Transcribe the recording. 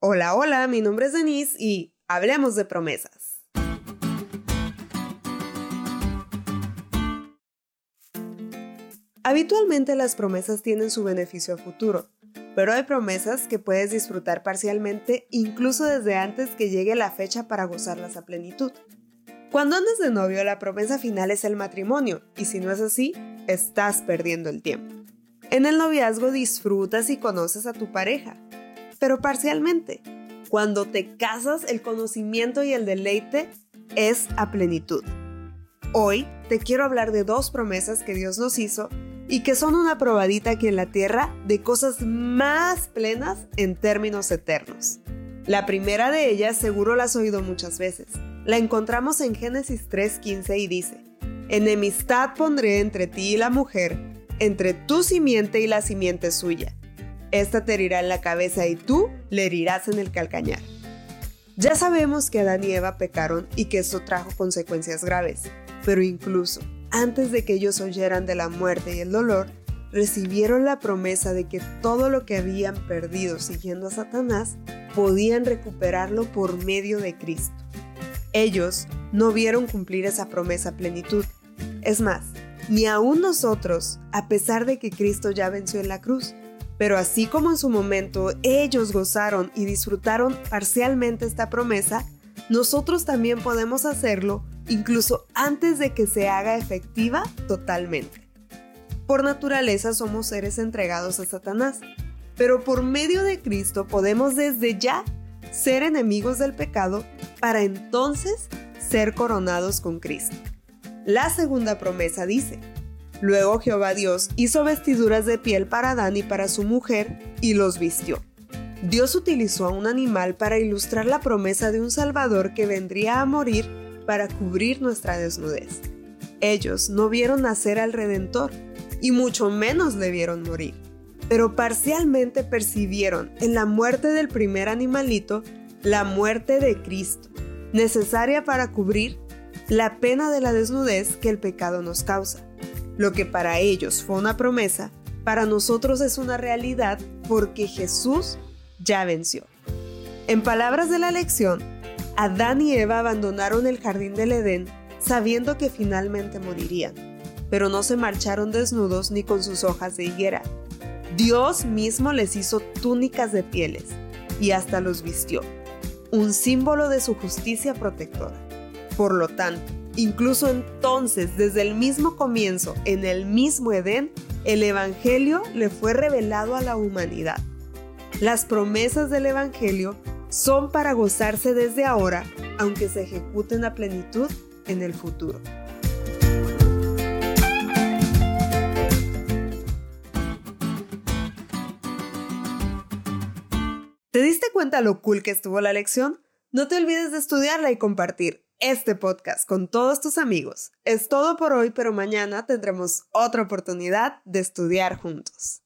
Hola, hola, mi nombre es Denise y hablemos de promesas. Habitualmente las promesas tienen su beneficio a futuro, pero hay promesas que puedes disfrutar parcialmente incluso desde antes que llegue la fecha para gozarlas a plenitud. Cuando andas de novio, la promesa final es el matrimonio, y si no es así, estás perdiendo el tiempo. En el noviazgo disfrutas y conoces a tu pareja, pero parcialmente. Cuando te casas, el conocimiento y el deleite es a plenitud. Hoy te quiero hablar de dos promesas que Dios nos hizo y que son una probadita aquí en la tierra de cosas más plenas en términos eternos. La primera de ellas seguro la has oído muchas veces. La encontramos en Génesis 3:15 y dice, Enemistad pondré entre ti y la mujer, entre tu simiente y la simiente suya. Esta te herirá en la cabeza y tú le herirás en el calcañar. Ya sabemos que Adán y Eva pecaron y que esto trajo consecuencias graves, pero incluso antes de que ellos oyeran de la muerte y el dolor, recibieron la promesa de que todo lo que habían perdido siguiendo a Satanás podían recuperarlo por medio de Cristo. Ellos no vieron cumplir esa promesa plenitud es más, ni aún nosotros, a pesar de que Cristo ya venció en la cruz. Pero así como en su momento ellos gozaron y disfrutaron parcialmente esta promesa, nosotros también podemos hacerlo incluso antes de que se haga efectiva totalmente. Por naturaleza somos seres entregados a Satanás, pero por medio de Cristo podemos desde ya ser enemigos del pecado para entonces ser coronados con Cristo. La segunda promesa dice, Luego Jehová Dios hizo vestiduras de piel para Adán y para su mujer y los vistió. Dios utilizó a un animal para ilustrar la promesa de un Salvador que vendría a morir para cubrir nuestra desnudez. Ellos no vieron nacer al Redentor y mucho menos le vieron morir, pero parcialmente percibieron en la muerte del primer animalito la muerte de Cristo, necesaria para cubrir la pena de la desnudez que el pecado nos causa. Lo que para ellos fue una promesa, para nosotros es una realidad porque Jesús ya venció. En palabras de la lección, Adán y Eva abandonaron el jardín del Edén sabiendo que finalmente morirían, pero no se marcharon desnudos ni con sus hojas de higuera. Dios mismo les hizo túnicas de pieles y hasta los vistió, un símbolo de su justicia protectora. Por lo tanto, incluso entonces, desde el mismo comienzo, en el mismo Edén, el Evangelio le fue revelado a la humanidad. Las promesas del Evangelio son para gozarse desde ahora, aunque se ejecuten a plenitud en el futuro. ¿Te diste cuenta lo cool que estuvo la lección? No te olvides de estudiarla y compartir este podcast con todos tus amigos. Es todo por hoy, pero mañana tendremos otra oportunidad de estudiar juntos.